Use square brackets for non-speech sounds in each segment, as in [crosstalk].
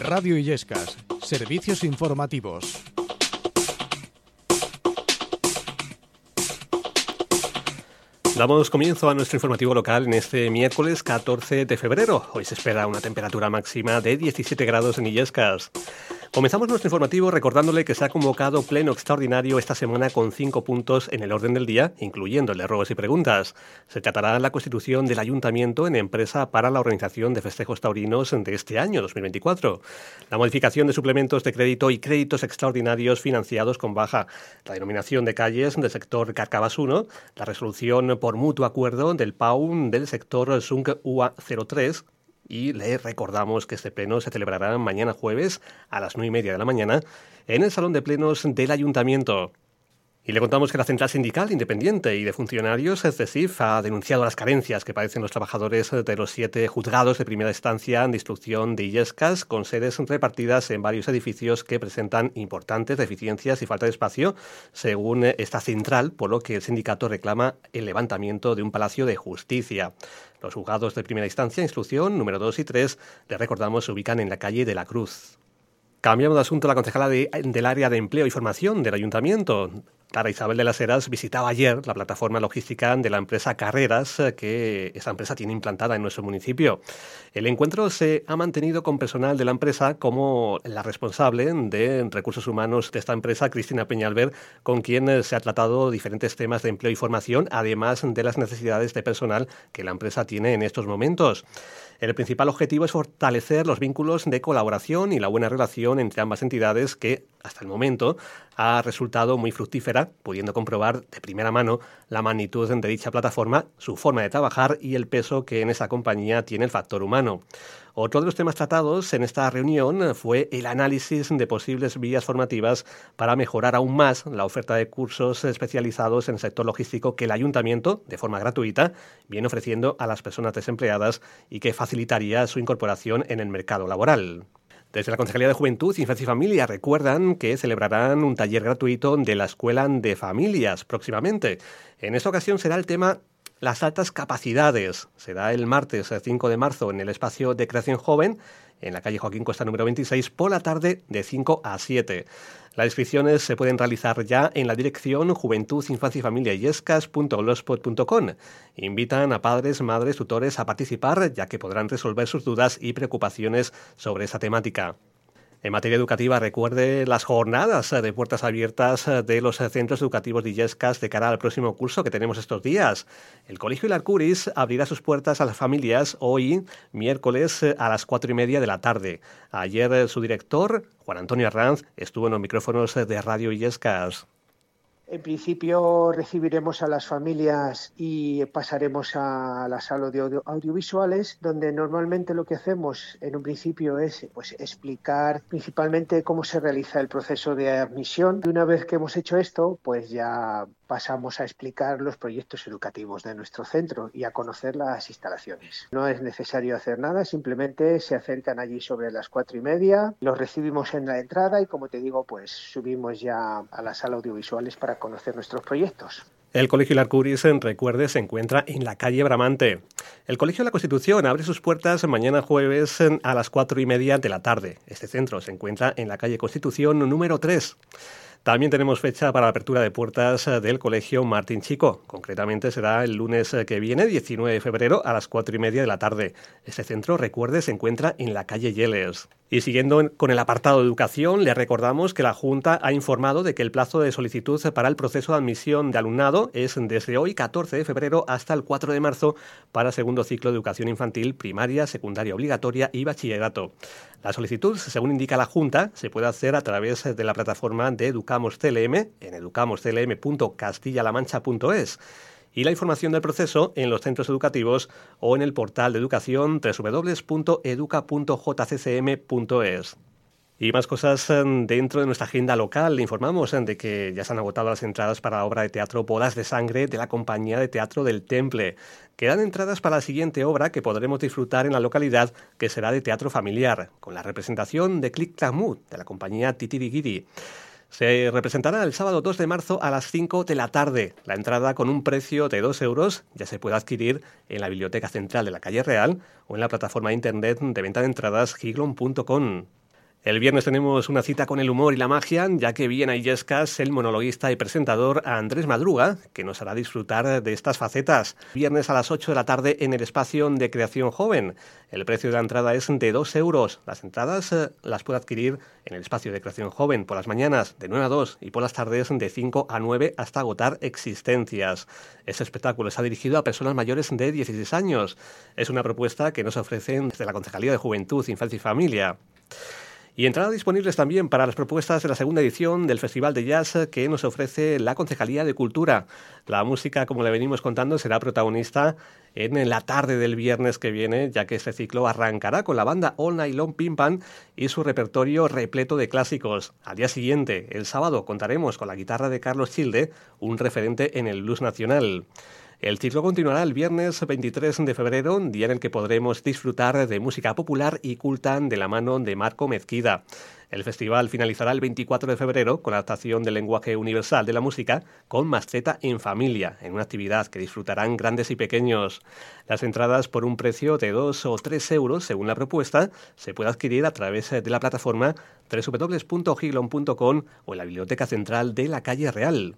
Radio Illescas, servicios informativos. Damos comienzo a nuestro informativo local en este miércoles 14 de febrero. Hoy se espera una temperatura máxima de 17 grados en Illescas. Comenzamos nuestro informativo recordándole que se ha convocado pleno extraordinario esta semana con cinco puntos en el orden del día, incluyendo el de robos y preguntas. Se tratará de la constitución del ayuntamiento en empresa para la organización de festejos taurinos de este año, 2024, la modificación de suplementos de crédito y créditos extraordinarios financiados con baja, la denominación de calles del sector Carcabasuno, la resolución por mutuo acuerdo del PAU del sector SUNC UA 03, y le recordamos que este pleno se celebrará mañana jueves a las nueve y media de la mañana en el Salón de Plenos del Ayuntamiento. Y le contamos que la Central Sindical Independiente y de Funcionarios, CECIF, ha denunciado las carencias que padecen los trabajadores de los siete juzgados de primera instancia de instrucción de Illescas, con sedes repartidas en varios edificios que presentan importantes deficiencias y falta de espacio, según esta central, por lo que el sindicato reclama el levantamiento de un palacio de justicia. Los juzgados de primera instancia, instrucción número 2 y 3, le recordamos, se ubican en la calle de la Cruz. Cambiamos de asunto. La concejala del área de empleo y formación del ayuntamiento, Clara Isabel de las Heras, visitaba ayer la plataforma logística de la empresa Carreras, eh, que esa empresa tiene implantada en nuestro municipio. El encuentro se ha mantenido con personal de la empresa como la responsable de recursos humanos de esta empresa, Cristina Peñalver, con quien eh, se ha tratado diferentes temas de empleo y formación, además de las necesidades de personal que la empresa tiene en estos momentos. El principal objetivo es fortalecer los vínculos de colaboración y la buena relación entre ambas entidades que, hasta el momento, ha resultado muy fructífera, pudiendo comprobar de primera mano la magnitud de dicha plataforma, su forma de trabajar y el peso que en esa compañía tiene el factor humano. Otro de los temas tratados en esta reunión fue el análisis de posibles vías formativas para mejorar aún más la oferta de cursos especializados en el sector logístico que el ayuntamiento, de forma gratuita, viene ofreciendo a las personas desempleadas y que facilitaría su incorporación en el mercado laboral. Desde la Concejalía de Juventud, Infancia y Familia recuerdan que celebrarán un taller gratuito de la Escuela de Familias próximamente. En esta ocasión será el tema las altas capacidades. Será el martes 5 de marzo en el espacio de creación joven, en la calle Joaquín Costa número 26, por la tarde de 5 a 7. Las inscripciones se pueden realizar ya en la dirección Juventud, Infancia y Familia Invitan a padres, madres, tutores a participar, ya que podrán resolver sus dudas y preocupaciones sobre esa temática. En materia educativa, recuerde las jornadas de puertas abiertas de los centros educativos de Illescas de cara al próximo curso que tenemos estos días. El Colegio Ilarcuris abrirá sus puertas a las familias hoy, miércoles, a las cuatro y media de la tarde. Ayer su director, Juan Antonio Arranz, estuvo en los micrófonos de Radio Illescas. En principio recibiremos a las familias y pasaremos a la sala de audiovisuales, donde normalmente lo que hacemos en un principio es pues, explicar principalmente cómo se realiza el proceso de admisión. Y una vez que hemos hecho esto, pues ya pasamos a explicar los proyectos educativos de nuestro centro y a conocer las instalaciones. No es necesario hacer nada, simplemente se acercan allí sobre las cuatro y media, los recibimos en la entrada y como te digo, pues subimos ya a la sala audiovisuales para conocer nuestros proyectos. El Colegio Larcuris, recuerde, se encuentra en la calle Bramante. El Colegio de la Constitución abre sus puertas mañana jueves a las cuatro y media de la tarde. Este centro se encuentra en la calle Constitución número 3. También tenemos fecha para la apertura de puertas eh, del Colegio Martín Chico. Concretamente será el lunes eh, que viene, 19 de febrero, a las 4 y media de la tarde. Este centro, recuerde, se encuentra en la calle Yeles. Y siguiendo con el apartado de educación, le recordamos que la Junta ha informado de que el plazo de solicitud para el proceso de admisión de alumnado es desde hoy, 14 de febrero, hasta el 4 de marzo para segundo ciclo de educación infantil, primaria, secundaria obligatoria y bachillerato. La solicitud, según indica la Junta, se puede hacer a través de la plataforma de Educamos CLM en educamosclm.castillalamancha.es y la información del proceso en los centros educativos o en el portal de educación www.educa.jccm.es. Y más cosas em, dentro de nuestra agenda local. Informamos em, de que ya se han agotado las entradas para la obra de teatro Bodas de Sangre de la Compañía de Teatro del Temple. Quedan entradas para la siguiente obra que podremos disfrutar en la localidad, que será de teatro familiar, con la representación de Click Mood de la compañía Titirigiri. Se representará el sábado 2 de marzo a las 5 de la tarde. La entrada con un precio de 2 euros ya se puede adquirir en la Biblioteca Central de la Calle Real o en la plataforma de internet de venta de entradas giglon.com. El viernes tenemos una cita con el humor y la magia, ya que viene a Illescas el monologuista y presentador Andrés Madruga, que nos hará disfrutar de estas facetas. Viernes a las 8 de la tarde en el espacio de Creación Joven. El precio de la entrada es de 2 euros. Las entradas eh, las puede adquirir en el espacio de Creación Joven por las mañanas de 9 a 2 y por las tardes de 5 a 9 hasta agotar existencias. Este espectáculo está dirigido a personas mayores de 16 años. Es una propuesta que nos ofrecen desde la Concejalía de Juventud, Infancia y Familia. Y entradas disponibles también para las propuestas de la segunda edición del Festival de Jazz que nos ofrece la Concejalía de Cultura. La música, como le venimos contando, será protagonista en la tarde del viernes que viene, ya que este ciclo arrancará con la banda All Night Long Pimpan y su repertorio repleto de clásicos. Al día siguiente, el sábado, contaremos con la guitarra de Carlos Childe, un referente en el blues nacional. El ciclo continuará el viernes 23 de febrero, día en el que podremos disfrutar de música popular y culta de la mano de Marco Mezquida. El festival finalizará el 24 de febrero con la adaptación del lenguaje universal de la música con Maceta en familia, en una actividad que disfrutarán grandes y pequeños. Las entradas por un precio de 2 o 3 euros según la propuesta se puede adquirir a través de la plataforma www.giglon.com o en la Biblioteca Central de la Calle Real.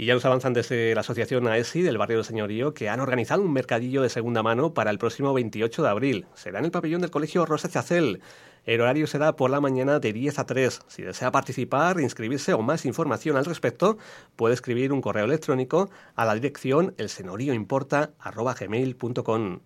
Y ya nos avanzan desde la Asociación AESI del Barrio del Señorío que han organizado un mercadillo de segunda mano para el próximo 28 de abril. Será en el pabellón del Colegio Rosa Chacel. El horario será por la mañana de 10 a 3. Si desea participar, inscribirse o más información al respecto, puede escribir un correo electrónico a la dirección elsenorioimporta.gmail.com.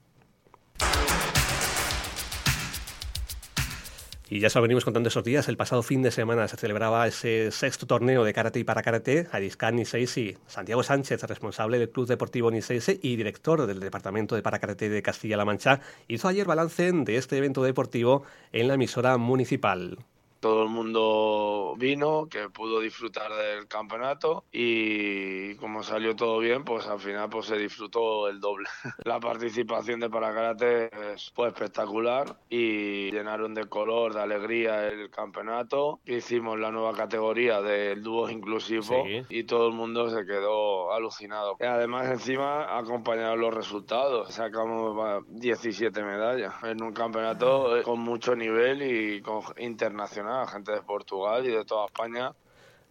Y ya se lo venimos contando esos días. El pasado fin de semana se celebraba ese sexto torneo de karate y para karate. Ariscan Niseisi, Santiago Sánchez, responsable del Club Deportivo Niseisi y director del Departamento de para karate de Castilla-La Mancha, hizo ayer balance de este evento deportivo en la emisora municipal todo el mundo vino, que pudo disfrutar del campeonato y como salió todo bien, pues al final pues se disfrutó el doble. [laughs] La participación de Paracarate fue espectacular y llenaron de color, de alegría el campeonato. Hicimos la nueva categoría del dúo inclusivo y todo el mundo se quedó alucinado. Y además encima acompañaron los resultados. Sacamos 17 medallas en un campeonato con mucho nivel y con internacional gente de Portugal y de toda España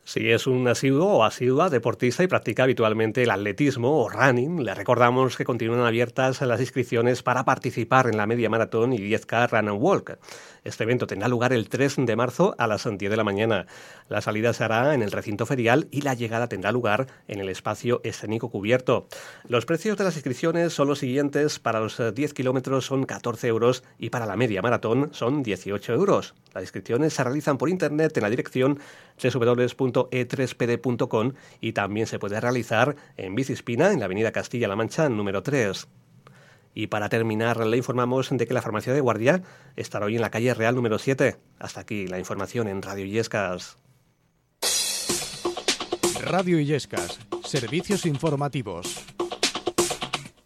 si es un asiduo o asidua deportista y practica habitualmente el atletismo o running, le recordamos que continúan abiertas las inscripciones para participar en la media maratón y 10K Run and Walk. Este evento tendrá lugar el 3 de marzo a las 10 de la mañana. La salida se hará en el recinto ferial y la llegada tendrá lugar en el espacio escénico cubierto. Los precios de las inscripciones son los siguientes. Para los 10 kilómetros son 14 euros y para la media maratón son 18 euros. Las inscripciones se realizan por internet en la dirección www.e3pd.com y también se puede realizar en Bicispina, en la avenida Castilla-La Mancha, número 3. Y para terminar, le informamos de que la farmacia de guardia estará hoy en la calle Real número 7. Hasta aquí la información en Radio Illescas. Radio Illescas, servicios informativos.